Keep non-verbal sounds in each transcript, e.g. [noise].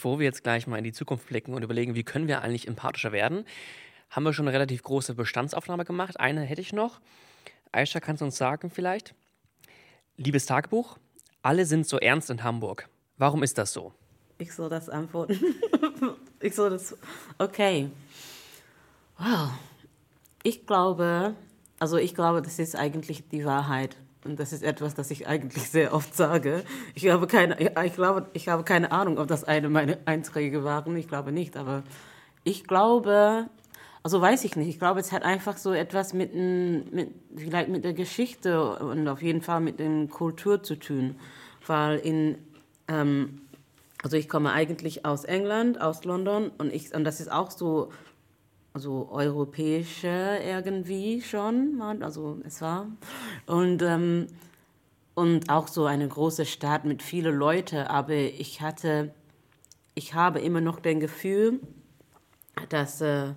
bevor wir jetzt gleich mal in die Zukunft blicken und überlegen, wie können wir eigentlich empathischer werden, haben wir schon eine relativ große Bestandsaufnahme gemacht. Eine hätte ich noch. Aisha, kannst du uns sagen vielleicht? Liebes Tagebuch, alle sind so ernst in Hamburg. Warum ist das so? Ich soll das antworten. [laughs] ich soll das. Okay. Wow. Ich glaube, also ich glaube, das ist eigentlich die Wahrheit. Und das ist etwas, das ich eigentlich sehr oft sage. Ich habe keine, ich glaube, ich habe keine Ahnung, ob das eine meiner Einträge waren. Ich glaube nicht, aber ich glaube, also weiß ich nicht. Ich glaube, es hat einfach so etwas mit, mit vielleicht mit der Geschichte und auf jeden Fall mit der Kultur zu tun, weil in ähm, also ich komme eigentlich aus England, aus London und ich und das ist auch so also europäische irgendwie schon, also es war. Und, ähm, und auch so eine große Stadt mit vielen Leuten, aber ich hatte, ich habe immer noch das Gefühl, dass äh,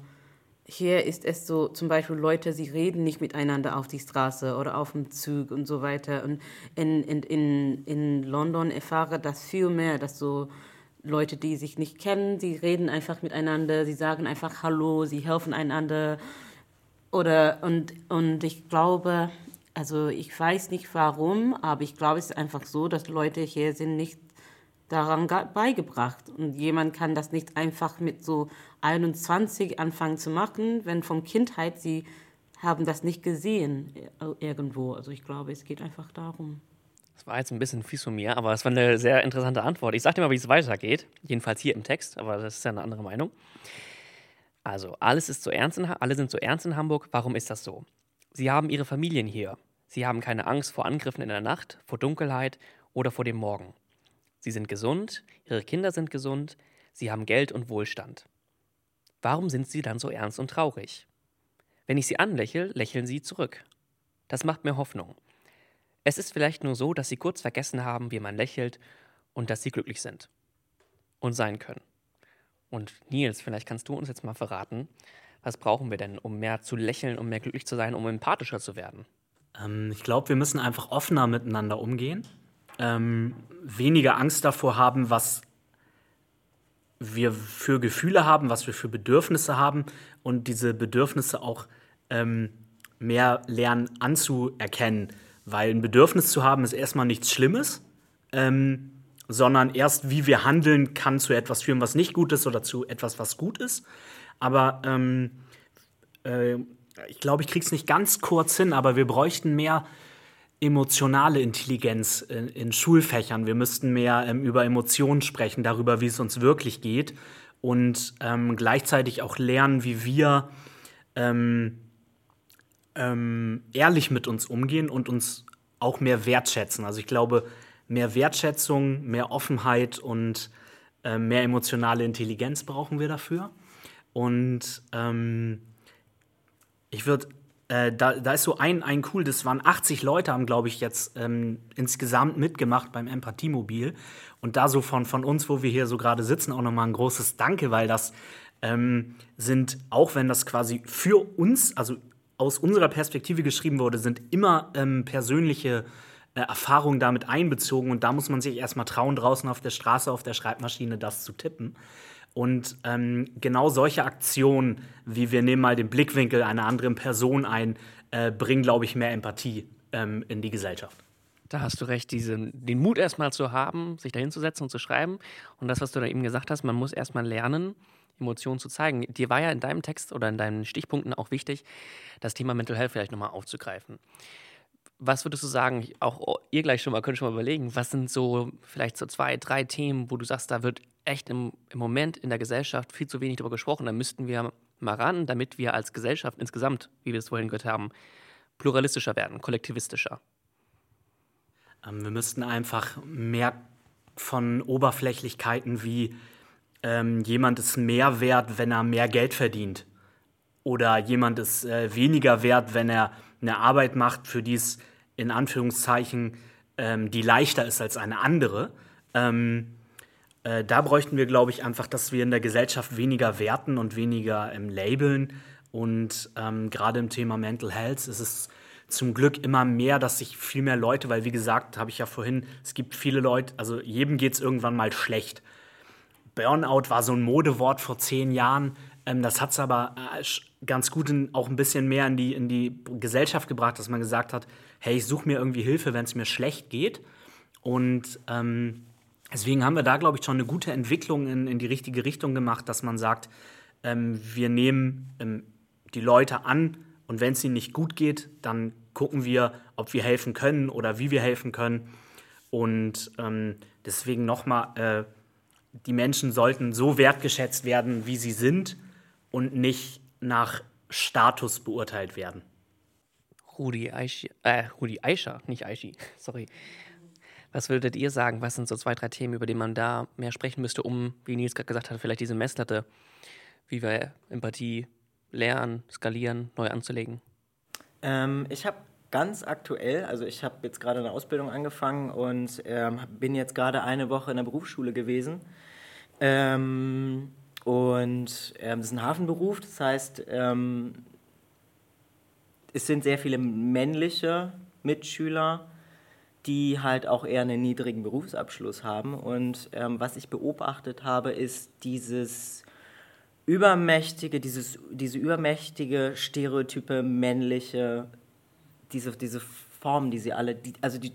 hier ist es so, zum Beispiel Leute, sie reden nicht miteinander auf die Straße oder auf dem Zug und so weiter. Und in, in, in, in London erfahre das viel mehr, dass so Leute, die sich nicht kennen, sie reden einfach miteinander, sie sagen einfach Hallo, sie helfen einander. Oder, und, und ich glaube, also ich weiß nicht warum, aber ich glaube, es ist einfach so, dass Leute hier sind nicht daran beigebracht. Und jemand kann das nicht einfach mit so 21 anfangen zu machen, wenn von Kindheit sie haben das nicht gesehen äh, irgendwo. Also ich glaube, es geht einfach darum. Das war jetzt ein bisschen fies von mir, aber es war eine sehr interessante Antwort. Ich sag dir mal, wie es weitergeht. Jedenfalls hier im Text, aber das ist ja eine andere Meinung. Also, alles ist so ernst in, alle sind so ernst in Hamburg. Warum ist das so? Sie haben ihre Familien hier. Sie haben keine Angst vor Angriffen in der Nacht, vor Dunkelheit oder vor dem Morgen. Sie sind gesund, ihre Kinder sind gesund, sie haben Geld und Wohlstand. Warum sind sie dann so ernst und traurig? Wenn ich sie anlächle, lächeln sie zurück. Das macht mir Hoffnung. Es ist vielleicht nur so, dass sie kurz vergessen haben, wie man lächelt und dass sie glücklich sind und sein können. Und Nils, vielleicht kannst du uns jetzt mal verraten, was brauchen wir denn, um mehr zu lächeln, um mehr glücklich zu sein, um empathischer zu werden? Ähm, ich glaube, wir müssen einfach offener miteinander umgehen, ähm, weniger Angst davor haben, was wir für Gefühle haben, was wir für Bedürfnisse haben und diese Bedürfnisse auch ähm, mehr lernen anzuerkennen weil ein Bedürfnis zu haben ist erstmal nichts Schlimmes, ähm, sondern erst wie wir handeln kann zu etwas führen, was nicht gut ist oder zu etwas, was gut ist. Aber ähm, äh, ich glaube, ich kriege es nicht ganz kurz hin, aber wir bräuchten mehr emotionale Intelligenz in, in Schulfächern. Wir müssten mehr ähm, über Emotionen sprechen, darüber, wie es uns wirklich geht und ähm, gleichzeitig auch lernen, wie wir ähm, ähm, ehrlich mit uns umgehen und uns auch mehr wertschätzen. Also ich glaube, mehr Wertschätzung, mehr Offenheit und äh, mehr emotionale Intelligenz brauchen wir dafür. Und ähm, ich würde, äh, da, da ist so ein, ein cool, das waren 80 Leute, haben, glaube ich, jetzt ähm, insgesamt mitgemacht beim Empathiemobil. Und da so von, von uns, wo wir hier so gerade sitzen, auch nochmal ein großes Danke, weil das ähm, sind, auch wenn das quasi für uns, also aus unserer Perspektive geschrieben wurde, sind immer ähm, persönliche äh, Erfahrungen damit einbezogen und da muss man sich erstmal trauen, draußen auf der Straße, auf der Schreibmaschine das zu tippen. Und ähm, genau solche Aktionen, wie wir nehmen mal den Blickwinkel einer anderen Person ein, äh, bringen, glaube ich, mehr Empathie ähm, in die Gesellschaft. Da hast du recht, diesen, den Mut erstmal zu haben, sich dahinzusetzen und zu schreiben. Und das, was du da eben gesagt hast, man muss erstmal lernen, Emotionen zu zeigen. Dir war ja in deinem Text oder in deinen Stichpunkten auch wichtig, das Thema Mental Health vielleicht nochmal aufzugreifen. Was würdest du sagen, auch ihr gleich schon mal, könnt schon mal überlegen, was sind so vielleicht so zwei, drei Themen, wo du sagst, da wird echt im, im Moment in der Gesellschaft viel zu wenig darüber gesprochen, da müssten wir mal ran, damit wir als Gesellschaft insgesamt, wie wir es vorhin gehört haben, pluralistischer werden, kollektivistischer? Ähm, wir müssten einfach mehr von Oberflächlichkeiten wie ähm, jemand ist mehr wert, wenn er mehr Geld verdient. Oder jemand ist äh, weniger wert, wenn er eine Arbeit macht, für die es in Anführungszeichen ähm, die leichter ist als eine andere. Ähm, äh, da bräuchten wir, glaube ich, einfach, dass wir in der Gesellschaft weniger werten und weniger ähm, labeln. Und ähm, gerade im Thema Mental Health ist es zum Glück immer mehr, dass sich viel mehr Leute, weil wie gesagt, habe ich ja vorhin, es gibt viele Leute, also jedem geht es irgendwann mal schlecht Burnout war so ein Modewort vor zehn Jahren. Ähm, das hat es aber äh, ganz gut in, auch ein bisschen mehr in die, in die Gesellschaft gebracht, dass man gesagt hat, hey, ich suche mir irgendwie Hilfe, wenn es mir schlecht geht. Und ähm, deswegen haben wir da, glaube ich, schon eine gute Entwicklung in, in die richtige Richtung gemacht, dass man sagt, ähm, wir nehmen ähm, die Leute an und wenn es ihnen nicht gut geht, dann gucken wir, ob wir helfen können oder wie wir helfen können. Und ähm, deswegen nochmal, äh, die Menschen sollten so wertgeschätzt werden, wie sie sind und nicht nach Status beurteilt werden. Rudi Aisha, äh, Rudi Aisha, nicht Aishi, [laughs] sorry. Was würdet ihr sagen? Was sind so zwei, drei Themen, über die man da mehr sprechen müsste, um, wie Nils gerade gesagt hat, vielleicht diese Messlatte, wie wir Empathie lernen, skalieren, neu anzulegen? Ähm, ich habe ganz aktuell, also ich habe jetzt gerade eine Ausbildung angefangen und ähm, bin jetzt gerade eine Woche in der Berufsschule gewesen. Ähm, und ähm, das ist ein Hafenberuf, das heißt, ähm, es sind sehr viele männliche Mitschüler, die halt auch eher einen niedrigen Berufsabschluss haben. Und ähm, was ich beobachtet habe, ist dieses übermächtige, dieses, diese übermächtige, stereotype männliche diese, diese Formen, die sie alle, die, also die,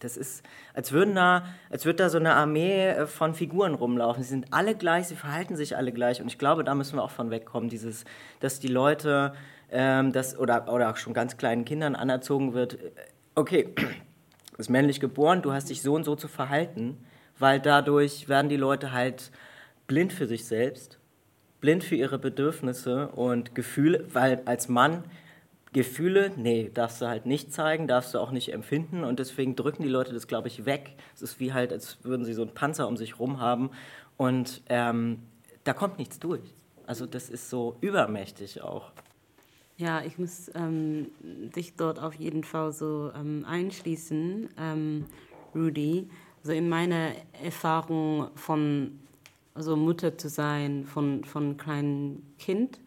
das ist, als würden da, als würde da so eine Armee äh, von Figuren rumlaufen. Sie sind alle gleich, sie verhalten sich alle gleich und ich glaube, da müssen wir auch von wegkommen, dieses, dass die Leute, ähm, das, oder, oder auch schon ganz kleinen Kindern anerzogen wird, äh, okay, du bist männlich geboren, du hast dich so und so zu verhalten, weil dadurch werden die Leute halt blind für sich selbst, blind für ihre Bedürfnisse und Gefühle, weil als Mann Gefühle, nee, darfst du halt nicht zeigen, darfst du auch nicht empfinden und deswegen drücken die Leute das, glaube ich, weg. Es ist wie halt, als würden sie so einen Panzer um sich rum haben und ähm, da kommt nichts durch. Also das ist so übermächtig auch. Ja, ich muss ähm, dich dort auf jeden Fall so ähm, einschließen, ähm, Rudy. Also in meiner Erfahrung von also Mutter zu sein von von kleinem Kind.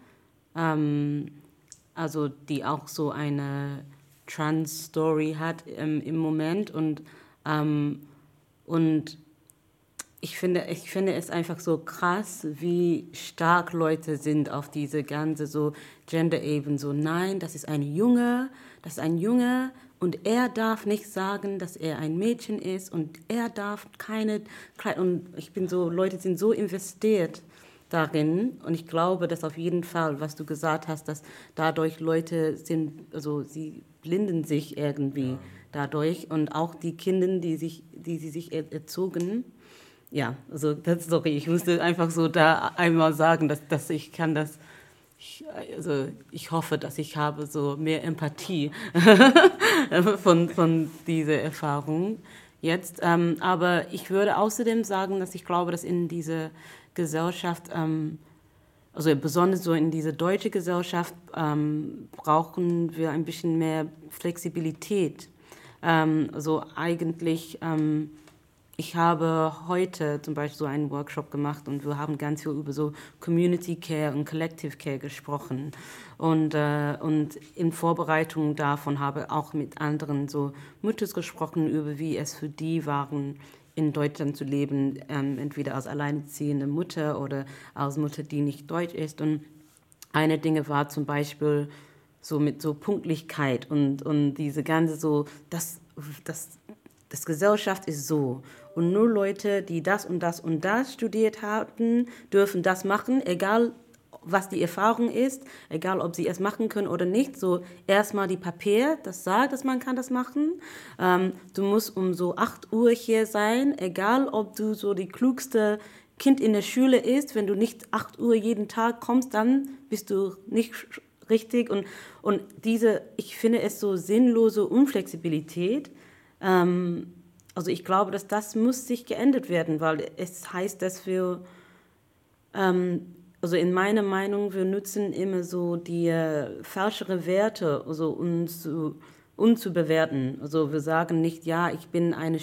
Ähm, also die auch so eine Trans-Story hat ähm, im Moment und, ähm, und ich finde, ich finde es einfach so krass, wie stark Leute sind auf diese ganze so Gender-Ebene. So, nein, das ist ein Junge, das ist ein Junge und er darf nicht sagen, dass er ein Mädchen ist und er darf keine, und ich bin so, Leute sind so investiert darin. Und ich glaube, dass auf jeden Fall, was du gesagt hast, dass dadurch Leute sind, also sie blinden sich irgendwie ja. dadurch und auch die Kinder, die sich, die sie sich erzogen. Ja, also das, sorry, ich musste einfach so da einmal sagen, dass, dass ich kann das, ich, also ich hoffe, dass ich habe so mehr Empathie [laughs] von, von dieser Erfahrung jetzt. Ähm, aber ich würde außerdem sagen, dass ich glaube, dass in diese Gesellschaft, ähm, also besonders so in dieser deutschen Gesellschaft, ähm, brauchen wir ein bisschen mehr Flexibilität. Also eigentlich, ähm, ich habe heute zum Beispiel so einen Workshop gemacht und wir haben ganz viel über so Community Care und Collective Care gesprochen. Und, äh, und in Vorbereitung davon habe auch mit anderen so Müttern gesprochen, über wie es für die waren, in Deutschland zu leben, ähm, entweder als alleinerziehende Mutter oder als Mutter, die nicht deutsch ist. Und eine Dinge war zum Beispiel so mit so Punktlichkeit und, und diese ganze so, das, das, das Gesellschaft ist so. Und nur Leute, die das und das und das studiert hatten, dürfen das machen, egal was die Erfahrung ist, egal ob sie es machen können oder nicht. So erstmal die Papier, das sagt, dass man kann das machen. Ähm, du musst um so 8 Uhr hier sein, egal ob du so die klugste Kind in der Schule ist. Wenn du nicht 8 Uhr jeden Tag kommst, dann bist du nicht richtig. Und, und diese, ich finde es so sinnlose Unflexibilität. Ähm, also ich glaube, dass das muss sich geändert werden, weil es heißt, dass wir ähm, also in meiner Meinung, wir nutzen immer so die äh, falschere Werte, also uns zu, uns zu bewerten. Also wir sagen nicht, ja, ich bin eine,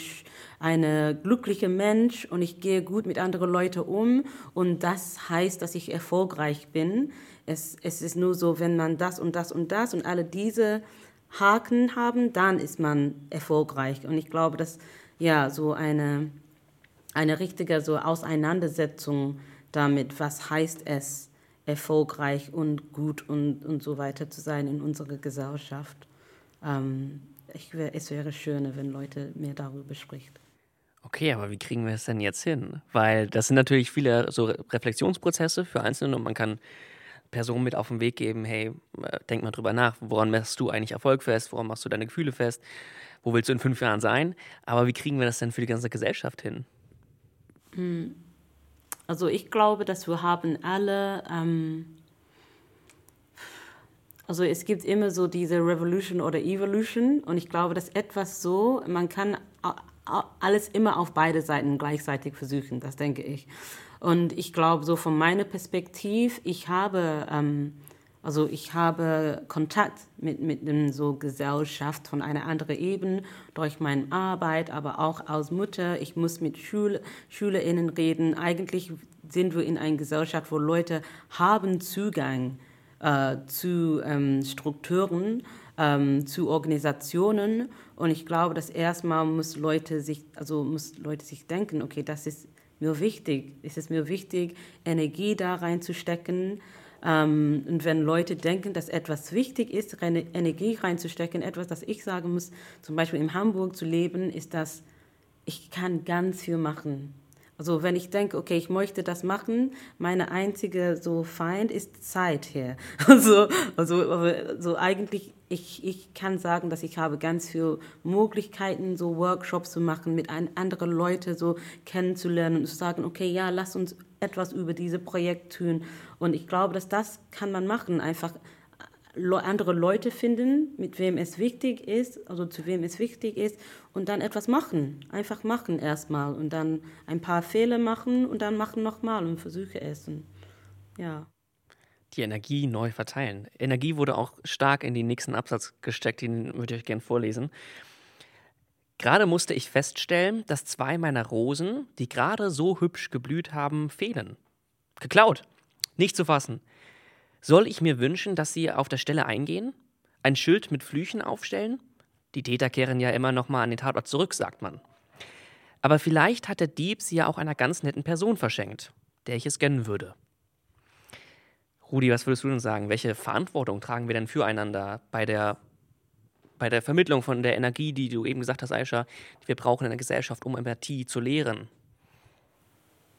eine glückliche Mensch und ich gehe gut mit anderen Leuten um und das heißt, dass ich erfolgreich bin. Es, es ist nur so, wenn man das und das und das und alle diese Haken haben, dann ist man erfolgreich. Und ich glaube, dass ja so eine eine richtige so Auseinandersetzung damit, was heißt es, erfolgreich und gut und, und so weiter zu sein in unserer Gesellschaft. Ähm, ich, es wäre schöner, wenn Leute mehr darüber sprechen. Okay, aber wie kriegen wir es denn jetzt hin? Weil das sind natürlich viele so Reflexionsprozesse für Einzelne und man kann Personen mit auf den Weg geben, hey, äh, denk mal drüber nach, woran machst du eigentlich Erfolg fest, woran machst du deine Gefühle fest, wo willst du in fünf Jahren sein? Aber wie kriegen wir das denn für die ganze Gesellschaft hin? Hm. Also ich glaube, dass wir haben alle, ähm, also es gibt immer so diese Revolution oder Evolution und ich glaube, dass etwas so, man kann alles immer auf beide Seiten gleichzeitig versuchen, das denke ich. Und ich glaube, so von meiner Perspektive, ich habe, ähm, also ich habe Kontakt mit, mit einem so Gesellschaft von einer anderen Ebene durch meine Arbeit, aber auch als Mutter. Ich muss mit Schül SchülerInnen reden. Eigentlich sind wir in einer Gesellschaft, wo Leute haben Zugang äh, zu ähm, Strukturen, ähm, zu Organisationen. Und ich glaube, dass erstmal muss Leute sich, also muss Leute sich denken, okay, das ist mir wichtig. Es ist mir wichtig, Energie da reinzustecken. Ähm, und wenn Leute denken, dass etwas wichtig ist, Energie reinzustecken, etwas, das ich sagen muss, zum Beispiel in Hamburg zu leben, ist, dass ich kann ganz viel machen. Also wenn ich denke, okay, ich möchte das machen, meine einzige so Feind ist Zeit hier. [laughs] Also, also, also eigentlich, ich, ich kann sagen, dass ich habe ganz viele Möglichkeiten, so Workshops zu machen, mit ein, anderen Leuten so kennenzulernen und zu sagen, okay, ja, lass uns etwas über dieses Projekt tun. Und ich glaube, dass das kann man machen, einfach andere Leute finden, mit wem es wichtig ist, also zu wem es wichtig ist und dann etwas machen. Einfach machen erstmal und dann ein paar Fehler machen und dann machen nochmal und Versuche essen. Ja. Die Energie neu verteilen. Energie wurde auch stark in den nächsten Absatz gesteckt, den würde ich euch gerne vorlesen. Gerade musste ich feststellen, dass zwei meiner Rosen, die gerade so hübsch geblüht haben, fehlen. Geklaut. Nicht zu fassen. Soll ich mir wünschen, dass sie auf der Stelle eingehen? Ein Schild mit Flüchen aufstellen? Die Täter kehren ja immer noch mal an den Tatort zurück, sagt man. Aber vielleicht hat der Dieb sie ja auch einer ganz netten Person verschenkt, der ich es gönnen würde. Rudi, was würdest du denn sagen? Welche Verantwortung tragen wir denn füreinander bei der, bei der Vermittlung von der Energie, die du eben gesagt hast, Aisha, die wir brauchen in der Gesellschaft, um Empathie zu lehren?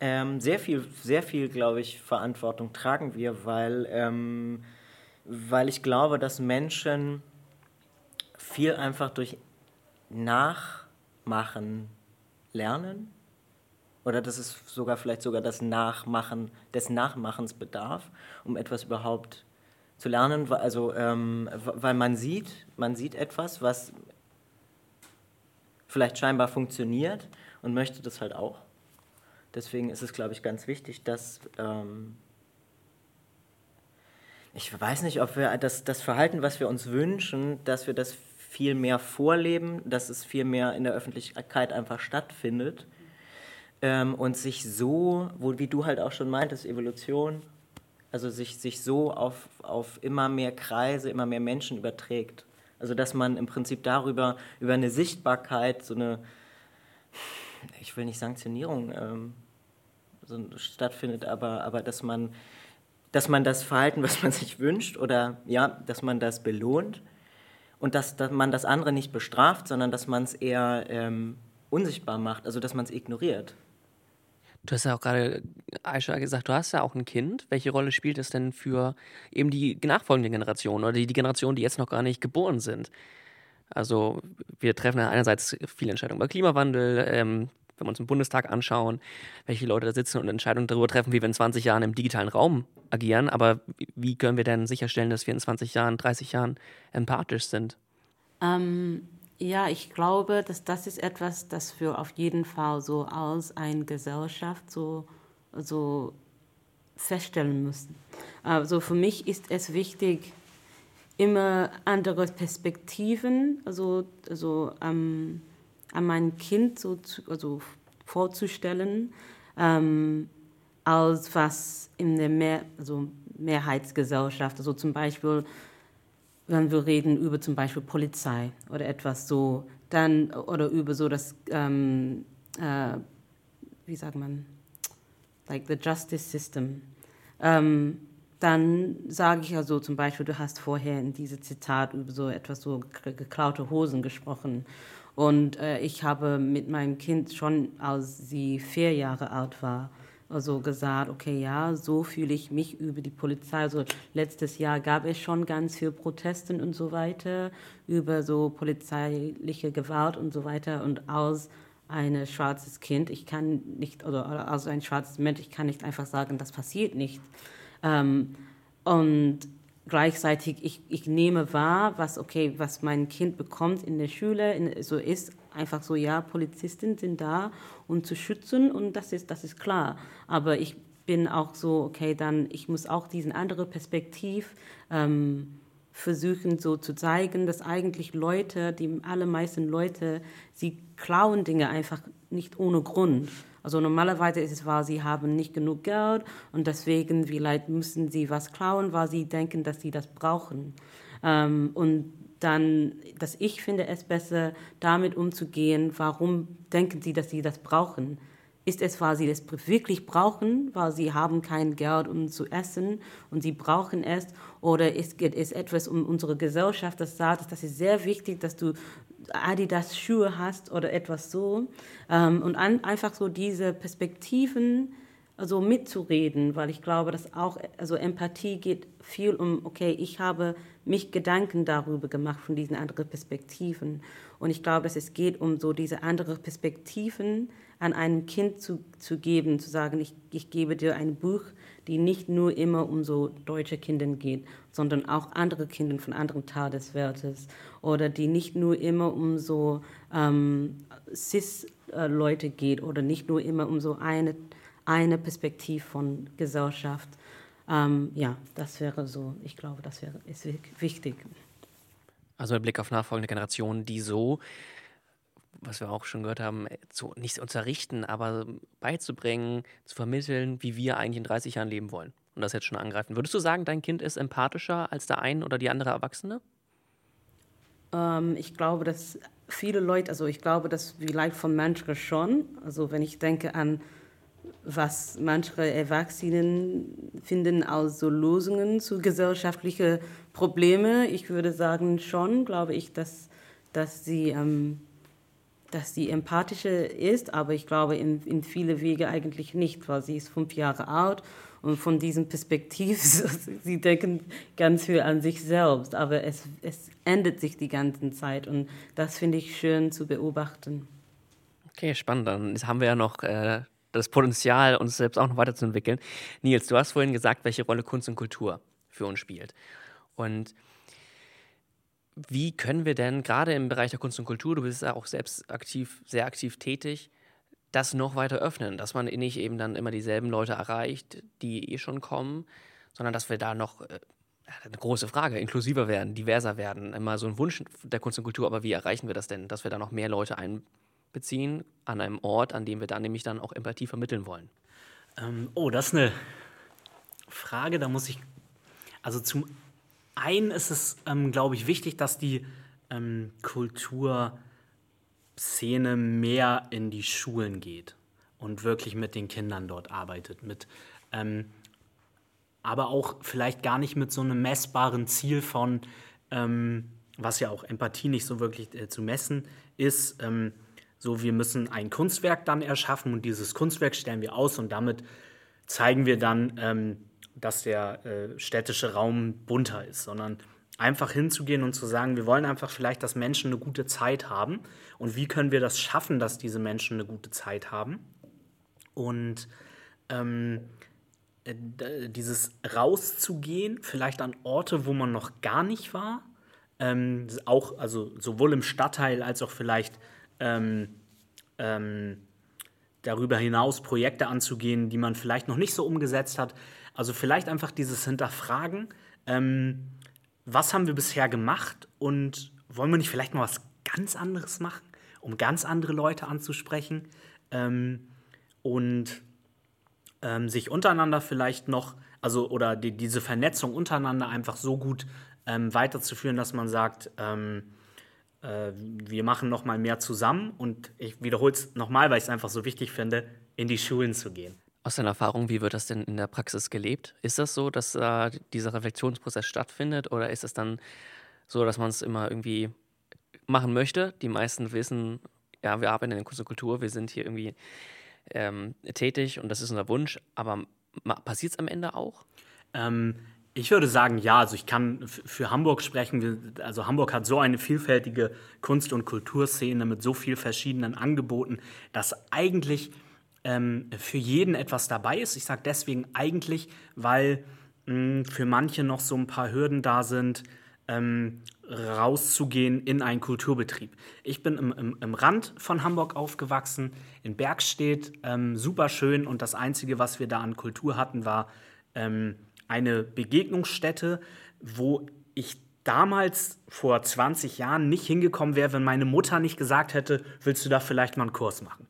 Ähm, sehr viel, sehr viel, glaube ich, Verantwortung tragen wir, weil, ähm, weil ich glaube, dass Menschen viel einfach durch Nachmachen lernen oder dass es sogar vielleicht sogar das Nachmachen des Nachmachens bedarf, um etwas überhaupt zu lernen. Also ähm, weil man sieht, man sieht etwas, was vielleicht scheinbar funktioniert und möchte das halt auch. Deswegen ist es, glaube ich, ganz wichtig, dass ähm, ich weiß nicht, ob wir das, das Verhalten, was wir uns wünschen, dass wir das viel mehr vorleben, dass es viel mehr in der Öffentlichkeit einfach stattfindet ähm, und sich so, wo, wie du halt auch schon meintest, Evolution, also sich, sich so auf, auf immer mehr Kreise, immer mehr Menschen überträgt. Also dass man im Prinzip darüber, über eine Sichtbarkeit, so eine, ich will nicht Sanktionierung, ähm, so stattfindet, aber, aber dass, man, dass man das Verhalten, was man sich wünscht, oder ja, dass man das belohnt und dass, dass man das andere nicht bestraft, sondern dass man es eher ähm, unsichtbar macht, also dass man es ignoriert. Du hast ja auch gerade, Aisha, gesagt, du hast ja auch ein Kind. Welche Rolle spielt es denn für eben die nachfolgende Generation oder die, Generation, die jetzt noch gar nicht geboren sind? Also wir treffen ja einerseits viele Entscheidungen über Klimawandel, ähm, wenn wir uns im Bundestag anschauen, welche Leute da sitzen und Entscheidungen darüber treffen, wie wir in 20 Jahren im digitalen Raum agieren. Aber wie können wir denn sicherstellen, dass wir in 20 Jahren, 30 Jahren empathisch sind? Ähm, ja, ich glaube, dass das ist etwas, das wir auf jeden Fall so als eine Gesellschaft so, so feststellen müssen. Also für mich ist es wichtig, immer andere Perspektiven, also, also ähm, an mein Kind so zu, also vorzustellen, ähm, als was in der Mehr, also Mehrheitsgesellschaft, also zum Beispiel, wenn wir reden über zum Beispiel Polizei oder etwas so, dann oder über so das ähm, äh, wie sagt man, like the justice system. Ähm, dann sage ich also zum Beispiel, du hast vorher in diesem Zitat über so etwas so geklaute Hosen gesprochen. Und äh, ich habe mit meinem Kind schon, als sie vier Jahre alt war, also gesagt, okay, ja, so fühle ich mich über die Polizei. Also letztes Jahr gab es schon ganz viel Protesten und so weiter über so polizeiliche Gewalt und so weiter. Und als ein schwarzes Kind, ich kann nicht, oder als ein schwarzes Mensch, ich kann nicht einfach sagen, das passiert nicht. Ähm, und gleichzeitig, ich, ich nehme wahr, was, okay, was mein Kind bekommt in der Schule, in, so ist einfach so, ja, Polizisten sind da, um zu schützen und das ist, das ist klar. Aber ich bin auch so, okay, dann, ich muss auch diesen anderen Perspektiv ähm, versuchen so zu zeigen, dass eigentlich Leute, die allermeisten Leute, sie klauen Dinge einfach nicht ohne Grund. Also normalerweise ist es wahr, sie haben nicht genug Geld und deswegen vielleicht müssen sie was klauen, weil sie denken, dass sie das brauchen. Ähm, und dann, dass ich finde es besser, damit umzugehen, warum denken sie, dass sie das brauchen. Ist es, weil sie das wirklich brauchen, weil sie haben kein Geld, um zu essen und sie brauchen es? Oder ist es etwas um unsere Gesellschaft, das sagt, das ist sehr wichtig, dass du Adidas Schuhe hast oder etwas so. Ähm, und einfach so diese Perspektiven also mitzureden, weil ich glaube, dass auch, also Empathie geht viel um, okay, ich habe mich Gedanken darüber gemacht von diesen anderen Perspektiven. Und ich glaube, dass es geht um so diese anderen Perspektiven an ein Kind zu, zu geben, zu sagen, ich, ich gebe dir ein Buch, die nicht nur immer um so deutsche Kinder geht, sondern auch andere Kinder von anderen Teil des Wertes oder die nicht nur immer um so ähm, Cis-Leute geht oder nicht nur immer um so eine, eine Perspektive von Gesellschaft. Ähm, ja, das wäre so, ich glaube, das wäre ist wichtig. Also mit Blick auf nachfolgende Generationen, die so was wir auch schon gehört haben, äh, zu, nicht unterrichten, aber beizubringen, zu vermitteln, wie wir eigentlich in 30 Jahren leben wollen. Und das jetzt schon angreifen. Würdest du sagen, dein Kind ist empathischer als der ein oder die andere Erwachsene? Ähm, ich glaube, dass viele Leute, also ich glaube, dass vielleicht von manchen schon, also wenn ich denke an, was manche Erwachsenen finden als so Lösungen zu gesellschaftlichen Problemen, ich würde sagen schon, glaube ich, dass, dass sie ähm, dass sie empathischer ist, aber ich glaube in, in viele Wege eigentlich nicht, weil sie ist fünf Jahre alt und von diesem Perspektiv, [laughs] sie denken ganz viel an sich selbst, aber es, es ändert sich die ganze Zeit und das finde ich schön zu beobachten. Okay, spannend. Dann haben wir ja noch äh, das Potenzial, uns selbst auch noch weiterzuentwickeln. Nils, du hast vorhin gesagt, welche Rolle Kunst und Kultur für uns spielt. Und wie können wir denn gerade im Bereich der Kunst und Kultur, du bist ja auch selbst aktiv, sehr aktiv tätig, das noch weiter öffnen, dass man nicht eben dann immer dieselben Leute erreicht, die eh schon kommen, sondern dass wir da noch äh, eine große Frage, inklusiver werden, diverser werden, immer so ein Wunsch der Kunst und Kultur, aber wie erreichen wir das denn, dass wir da noch mehr Leute einbeziehen an einem Ort, an dem wir dann nämlich dann auch Empathie vermitteln wollen? Ähm, oh, das ist eine Frage, da muss ich, also zum einen ist es, ähm, glaube ich, wichtig, dass die ähm, Kulturszene mehr in die Schulen geht und wirklich mit den Kindern dort arbeitet. Mit, ähm, aber auch vielleicht gar nicht mit so einem messbaren Ziel von, ähm, was ja auch Empathie nicht so wirklich äh, zu messen ist. So, wir müssen ein Kunstwerk dann erschaffen und dieses Kunstwerk stellen wir aus und damit zeigen wir dann, ähm, dass der äh, städtische Raum bunter ist, sondern einfach hinzugehen und zu sagen, wir wollen einfach vielleicht, dass Menschen eine gute Zeit haben. Und wie können wir das schaffen, dass diese Menschen eine gute Zeit haben? Und ähm, äh, dieses rauszugehen, vielleicht an Orte, wo man noch gar nicht war, ähm, auch also sowohl im Stadtteil als auch vielleicht ähm, ähm, darüber hinaus Projekte anzugehen, die man vielleicht noch nicht so umgesetzt hat. Also vielleicht einfach dieses Hinterfragen, ähm, was haben wir bisher gemacht und wollen wir nicht vielleicht mal was ganz anderes machen, um ganz andere Leute anzusprechen ähm, und ähm, sich untereinander vielleicht noch, also oder die, diese Vernetzung untereinander einfach so gut ähm, weiterzuführen, dass man sagt, ähm, äh, wir machen noch mal mehr zusammen und ich wiederhole es nochmal, weil ich es einfach so wichtig finde, in die Schulen zu gehen. Aus deiner Erfahrung, wie wird das denn in der Praxis gelebt? Ist das so, dass äh, dieser Reflexionsprozess stattfindet oder ist es dann so, dass man es immer irgendwie machen möchte? Die meisten wissen, ja, wir arbeiten in der Kunst und Kultur, wir sind hier irgendwie ähm, tätig und das ist unser Wunsch, aber passiert es am Ende auch? Ähm, ich würde sagen, ja. Also ich kann für Hamburg sprechen. Also Hamburg hat so eine vielfältige Kunst- und Kulturszene mit so vielen verschiedenen Angeboten, dass eigentlich ähm, für jeden etwas dabei ist. Ich sage deswegen eigentlich, weil mh, hm, für manche noch so ein paar Hürden da sind, ähm, rauszugehen in einen Kulturbetrieb. Ich bin im, im, im, Rand von Hamburg aufgewachsen, in Bergstedt, ähm, super schön und das Einzige, was wir da an Kultur hatten, war ähm, eine Begegnungsstätte, wo ich damals vor 20 Jahren nicht hingekommen wäre, wenn meine Mutter nicht gesagt hätte, willst du da vielleicht mal einen Kurs machen.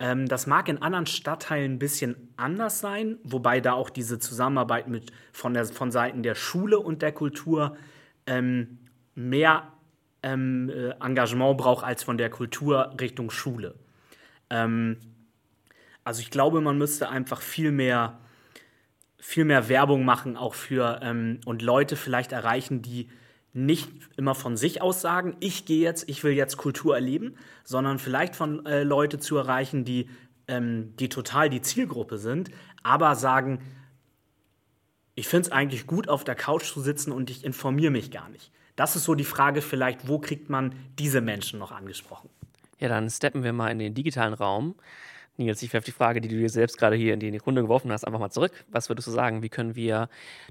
Ähm, das mag in anderen Stadtteilen ein bisschen anders sein, wobei da auch diese Zusammenarbeit mit, von, der, von Seiten der Schule und der Kultur ähm, mehr ähm, äh, Engagement braucht als von der Kultur Richtung Schule. Ähm, also ich glaube, man müsste einfach viel mehr viel mehr Werbung machen, auch für ähm, und Leute vielleicht erreichen, die nicht immer von sich aus sagen, ich gehe jetzt, ich will jetzt Kultur erleben, sondern vielleicht von äh, Leute zu erreichen, die, ähm, die total die Zielgruppe sind, aber sagen, ich finde es eigentlich gut, auf der Couch zu sitzen und ich informiere mich gar nicht. Das ist so die Frage vielleicht, wo kriegt man diese Menschen noch angesprochen? Ja, dann steppen wir mal in den digitalen Raum. Nils, ich werfe die Frage, die du dir selbst gerade hier in die Runde geworfen hast, einfach mal zurück. Was würdest du sagen, wie können wir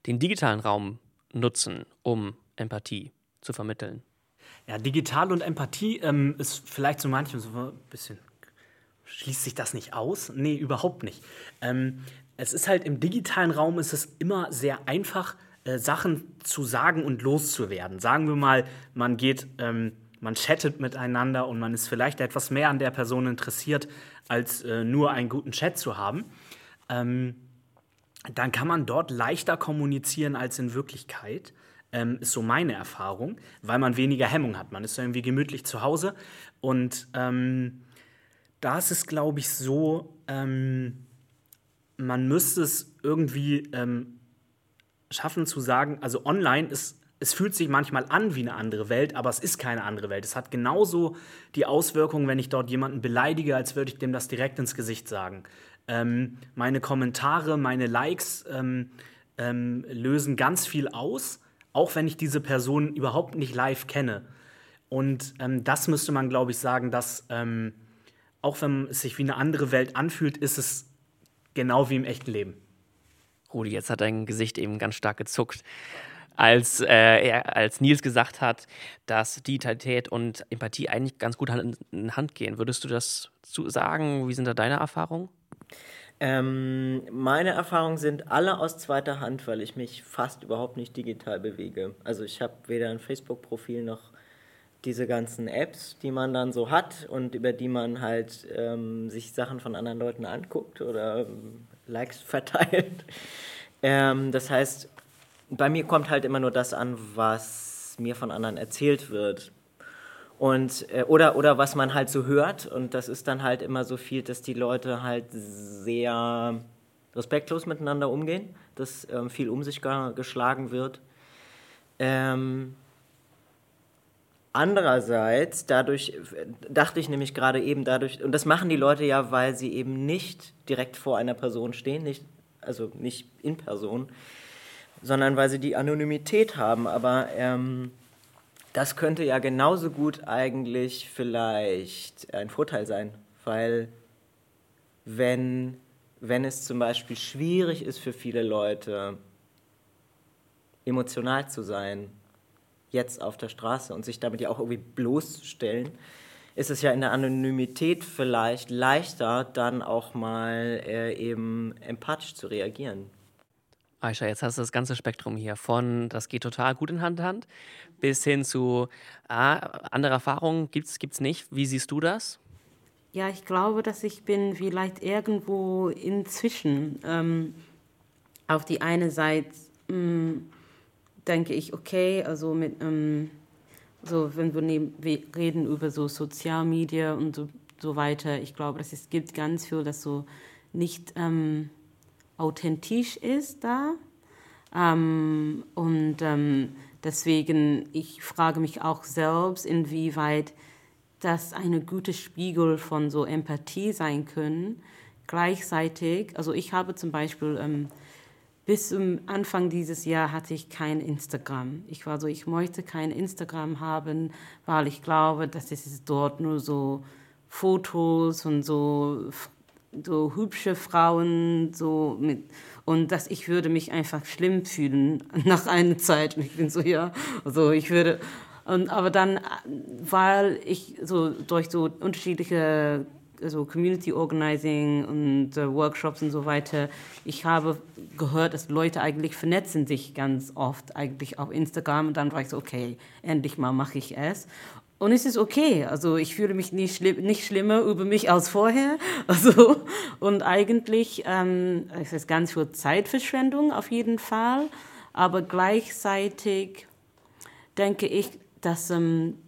den digitalen Raum nutzen, um Empathie zu vermitteln? Ja, digital und Empathie ähm, ist vielleicht so manchem so ein bisschen. Schließt sich das nicht aus? Nee, überhaupt nicht. Ähm, es ist halt im digitalen Raum ist es immer sehr einfach, äh, Sachen zu sagen und loszuwerden. Sagen wir mal, man geht ähm, man chattet miteinander und man ist vielleicht etwas mehr an der Person interessiert, als äh, nur einen guten Chat zu haben, ähm, dann kann man dort leichter kommunizieren als in Wirklichkeit. Ähm, ist so meine Erfahrung, weil man weniger Hemmung hat. Man ist irgendwie gemütlich zu Hause und ähm, da ist es, glaube ich, so, ähm, man müsste es irgendwie ähm, schaffen zu sagen, also online ist es fühlt sich manchmal an wie eine andere Welt, aber es ist keine andere Welt. Es hat genauso die Auswirkungen, wenn ich dort jemanden beleidige, als würde ich dem das direkt ins Gesicht sagen. Ähm, meine Kommentare, meine Likes ähm, ähm, lösen ganz viel aus, auch wenn ich diese Person überhaupt nicht live kenne. Und ähm, das müsste man, glaube ich, sagen, dass ähm, auch wenn es sich wie eine andere Welt anfühlt, ist es genau wie im echten Leben. Rudi, jetzt hat dein Gesicht eben ganz stark gezuckt als, äh, er, als Nils gesagt hat, dass Digitalität und Empathie eigentlich ganz gut Hand in Hand gehen. Würdest du das zu sagen? Wie sind da deine Erfahrungen? Ähm, meine Erfahrungen sind alle aus zweiter Hand, weil ich mich fast überhaupt nicht digital bewege. Also ich habe weder ein Facebook-Profil noch diese ganzen Apps, die man dann so hat und über die man halt ähm, sich Sachen von anderen Leuten anguckt oder ähm, Likes [laughs] verteilt. Ähm, das heißt, bei mir kommt halt immer nur das an, was mir von anderen erzählt wird. Und, äh, oder, oder was man halt so hört. Und das ist dann halt immer so viel, dass die Leute halt sehr respektlos miteinander umgehen, dass ähm, viel um sich geschlagen wird. Ähm, andererseits, dadurch dachte ich nämlich gerade eben dadurch, und das machen die Leute ja, weil sie eben nicht direkt vor einer Person stehen, nicht, also nicht in Person, sondern weil sie die Anonymität haben. Aber ähm, das könnte ja genauso gut eigentlich vielleicht ein Vorteil sein, weil wenn, wenn es zum Beispiel schwierig ist für viele Leute, emotional zu sein, jetzt auf der Straße und sich damit ja auch irgendwie bloßzustellen, ist es ja in der Anonymität vielleicht leichter, dann auch mal äh, eben empathisch zu reagieren. Aisha, jetzt hast du das ganze Spektrum hier von, das geht total gut in Hand in Hand, bis hin zu ah, andere Erfahrungen gibt es nicht. Wie siehst du das? Ja, ich glaube, dass ich bin vielleicht irgendwo inzwischen. Ähm, auf die eine Seite ähm, denke ich, okay, also mit, ähm, so wenn wir, nehmen, wir reden über so Sozialmedia und so, so weiter. Ich glaube, dass es gibt ganz viel, das so nicht ähm, authentisch ist da. Ähm, und ähm, deswegen, ich frage mich auch selbst, inwieweit das eine gute Spiegel von so Empathie sein können. Gleichzeitig, also ich habe zum Beispiel ähm, bis zum Anfang dieses Jahr hatte ich kein Instagram. Ich war so, ich möchte kein Instagram haben, weil ich glaube, dass es dort nur so Fotos und so so hübsche Frauen so mit und dass ich würde mich einfach schlimm fühlen [laughs] nach einer Zeit. Und ich bin so ja also ich würde und aber dann weil ich so durch so unterschiedliche also Community Organizing und äh, Workshops und so weiter ich habe gehört dass Leute eigentlich vernetzen sich ganz oft eigentlich auf Instagram. Und dann war ich so okay endlich mal mache ich es und es ist okay. Also ich fühle mich nicht, schlimm, nicht schlimmer über mich als vorher. [laughs] Also, und eigentlich ähm, es ist ganz viel Zeitverschwendung auf jeden Fall. Aber gleichzeitig denke ich, dass ähm,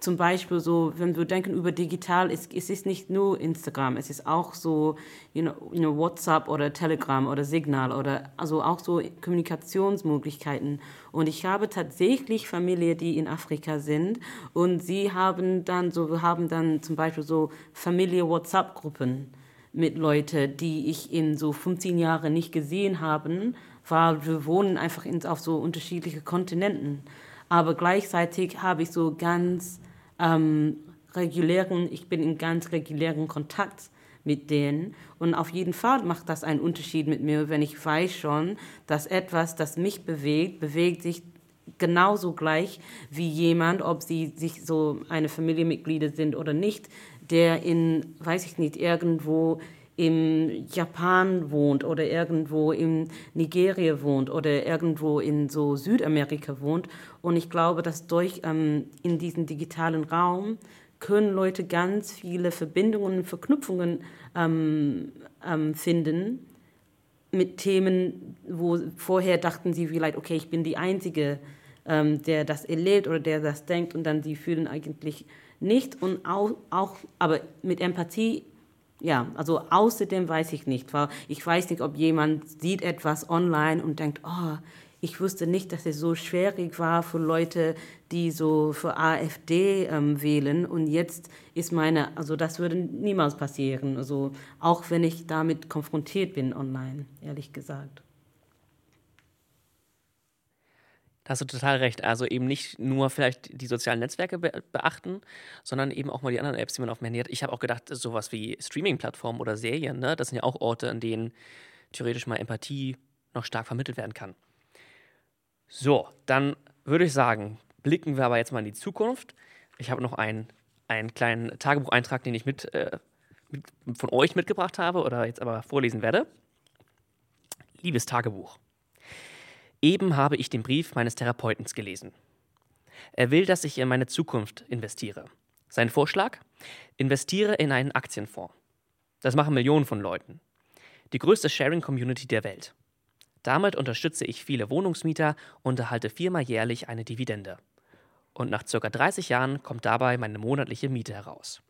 zum Beispiel so, wenn wir denken über digital, es, es ist nicht nur Instagram, es ist auch so you know, you know, WhatsApp oder Telegram oder Signal oder also auch so Kommunikationsmöglichkeiten. Und ich habe tatsächlich Familie, die in Afrika sind und sie haben dann so, wir haben dann zum Beispiel so Familie WhatsApp-Gruppen mit Leuten, die ich in so 15 Jahren nicht gesehen habe, weil wir wohnen einfach in, auf so unterschiedliche Kontinenten. Aber gleichzeitig habe ich so ganz ähm, regulären, ich bin in ganz regulären Kontakt mit denen. Und auf jeden Fall macht das einen Unterschied mit mir, wenn ich weiß schon, dass etwas, das mich bewegt, bewegt sich genauso gleich wie jemand, ob sie sich so eine Familienmitglieder sind oder nicht, der in, weiß ich nicht, irgendwo im Japan wohnt oder irgendwo in Nigeria wohnt oder irgendwo in so Südamerika wohnt. Und ich glaube, dass durch ähm, in diesem digitalen Raum können Leute ganz viele Verbindungen und Verknüpfungen ähm, ähm, finden mit Themen, wo vorher dachten sie vielleicht, okay, ich bin die Einzige, ähm, der das erlebt oder der das denkt und dann sie fühlen eigentlich nicht und auch, auch aber mit Empathie ja, also außerdem weiß ich nicht, weil ich weiß nicht, ob jemand sieht etwas online und denkt, oh, ich wusste nicht, dass es so schwierig war für Leute, die so für AfD ähm, wählen. Und jetzt ist meine, also das würde niemals passieren. Also auch wenn ich damit konfrontiert bin online, ehrlich gesagt. Da hast du total recht. Also eben nicht nur vielleicht die sozialen Netzwerke be beachten, sondern eben auch mal die anderen Apps, die man auf dem Handy hat. Ich habe auch gedacht, sowas wie Streaming-Plattformen oder Serien, ne? das sind ja auch Orte, an denen theoretisch mal Empathie noch stark vermittelt werden kann. So, dann würde ich sagen, blicken wir aber jetzt mal in die Zukunft. Ich habe noch einen, einen kleinen Tagebucheintrag, den ich mit, äh, mit, von euch mitgebracht habe oder jetzt aber vorlesen werde. Liebes Tagebuch. Eben habe ich den Brief meines Therapeuten gelesen. Er will, dass ich in meine Zukunft investiere. Sein Vorschlag? Investiere in einen Aktienfonds. Das machen Millionen von Leuten. Die größte Sharing-Community der Welt. Damit unterstütze ich viele Wohnungsmieter und erhalte viermal jährlich eine Dividende. Und nach ca. 30 Jahren kommt dabei meine monatliche Miete heraus.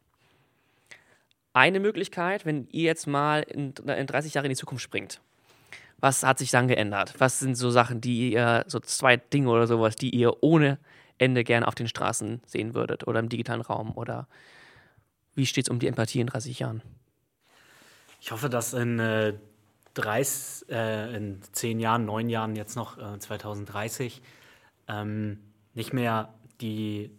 Eine Möglichkeit, wenn ihr jetzt mal in, in 30 Jahre in die Zukunft springt was hat sich dann geändert? Was sind so Sachen, die ihr, so zwei Dinge oder sowas, die ihr ohne Ende gerne auf den Straßen sehen würdet oder im digitalen Raum? Oder wie steht es um die Empathie in 30 Jahren? Ich hoffe, dass in, äh, 30, äh, in 10 Jahren, 9 Jahren, jetzt noch äh, 2030, ähm, nicht mehr die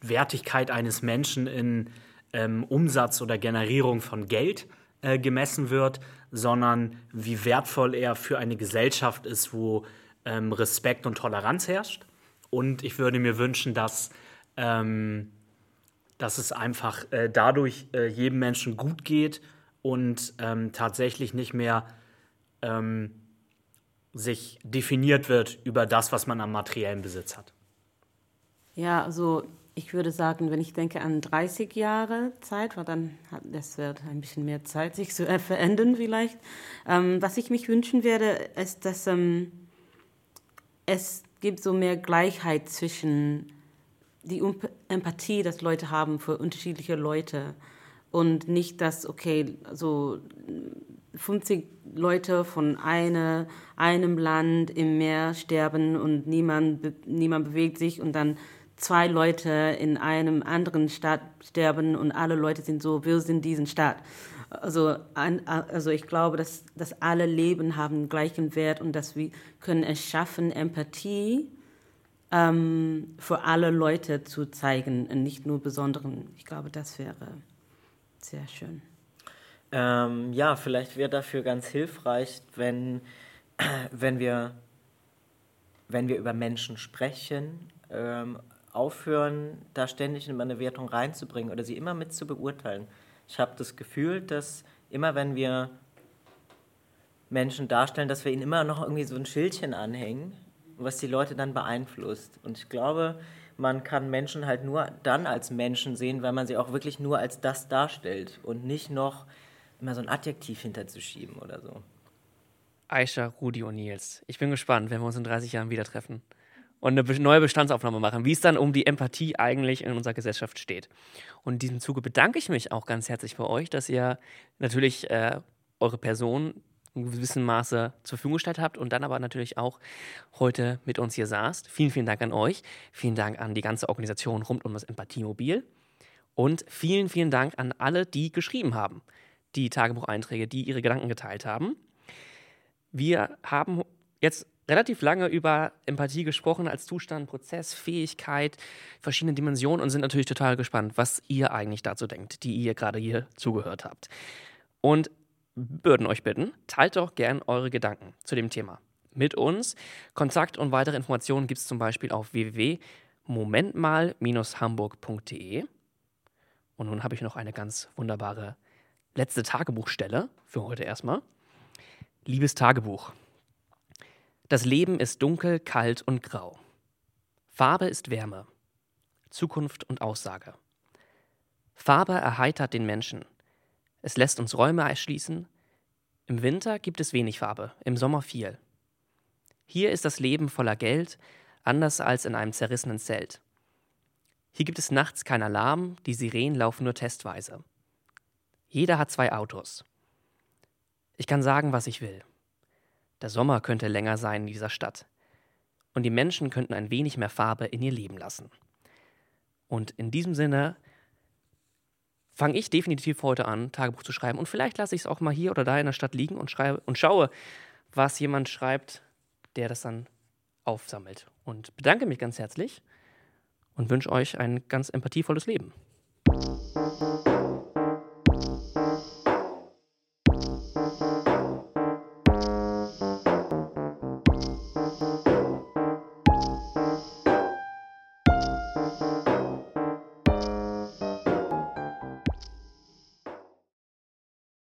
Wertigkeit eines Menschen in ähm, Umsatz oder Generierung von Geld äh, gemessen wird, sondern wie wertvoll er für eine Gesellschaft ist, wo ähm, Respekt und Toleranz herrscht. Und ich würde mir wünschen, dass, ähm, dass es einfach äh, dadurch äh, jedem Menschen gut geht und ähm, tatsächlich nicht mehr ähm, sich definiert wird über das, was man am materiellen Besitz hat. Ja, also ich würde sagen, wenn ich denke an 30 Jahre Zeit, weil dann hat, das wird ein bisschen mehr Zeit, sich zu [laughs] verändern vielleicht. Ähm, was ich mich wünschen werde, ist, dass ähm, es gibt so mehr Gleichheit zwischen die Empathie, dass Leute haben für unterschiedliche Leute und nicht, dass, okay, so 50 Leute von eine, einem Land im Meer sterben und niemand, niemand bewegt sich und dann zwei Leute in einem anderen Stadt sterben und alle Leute sind so, wir sind diesen Stadt. Also, also ich glaube, dass, dass alle Leben haben gleichen Wert und dass wir können es schaffen, Empathie ähm, für alle Leute zu zeigen und nicht nur Besonderen. Ich glaube, das wäre sehr schön. Ähm, ja, vielleicht wäre dafür ganz hilfreich, wenn, [clears throat] wenn, wir, wenn wir über Menschen sprechen, ähm, aufhören, da ständig in eine Wertung reinzubringen oder sie immer mit zu beurteilen. Ich habe das Gefühl, dass immer wenn wir Menschen darstellen, dass wir ihnen immer noch irgendwie so ein Schildchen anhängen, was die Leute dann beeinflusst. Und ich glaube, man kann Menschen halt nur dann als Menschen sehen, weil man sie auch wirklich nur als das darstellt und nicht noch immer so ein Adjektiv hinterzuschieben oder so. Aisha, Rudi und Nils. Ich bin gespannt, wenn wir uns in 30 Jahren wieder treffen und eine neue Bestandsaufnahme machen, wie es dann um die Empathie eigentlich in unserer Gesellschaft steht. Und in diesem Zuge bedanke ich mich auch ganz herzlich bei euch, dass ihr natürlich äh, eure Person in gewissem Maße zur Verfügung gestellt habt und dann aber natürlich auch heute mit uns hier saßt. Vielen, vielen Dank an euch. Vielen Dank an die ganze Organisation rund um das Empathiemobil. Und vielen, vielen Dank an alle, die geschrieben haben die Tagebucheinträge, die ihre Gedanken geteilt haben. Wir haben jetzt relativ lange über Empathie gesprochen als Zustand, Prozess, Fähigkeit, verschiedene Dimensionen und sind natürlich total gespannt, was ihr eigentlich dazu denkt, die ihr gerade hier zugehört habt. Und würden euch bitten, teilt doch gern eure Gedanken zu dem Thema mit uns. Kontakt und weitere Informationen gibt es zum Beispiel auf www.momentmal-hamburg.de. Und nun habe ich noch eine ganz wunderbare letzte Tagebuchstelle für heute erstmal. Liebes Tagebuch. Das Leben ist dunkel, kalt und grau. Farbe ist Wärme, Zukunft und Aussage. Farbe erheitert den Menschen. Es lässt uns Räume erschließen. Im Winter gibt es wenig Farbe, im Sommer viel. Hier ist das Leben voller Geld, anders als in einem zerrissenen Zelt. Hier gibt es nachts kein Alarm, die Sirenen laufen nur testweise. Jeder hat zwei Autos. Ich kann sagen, was ich will. Der Sommer könnte länger sein in dieser Stadt. Und die Menschen könnten ein wenig mehr Farbe in ihr Leben lassen. Und in diesem Sinne fange ich definitiv heute an, Tagebuch zu schreiben. Und vielleicht lasse ich es auch mal hier oder da in der Stadt liegen und schreibe und schaue, was jemand schreibt, der das dann aufsammelt. Und bedanke mich ganz herzlich und wünsche euch ein ganz empathievolles Leben.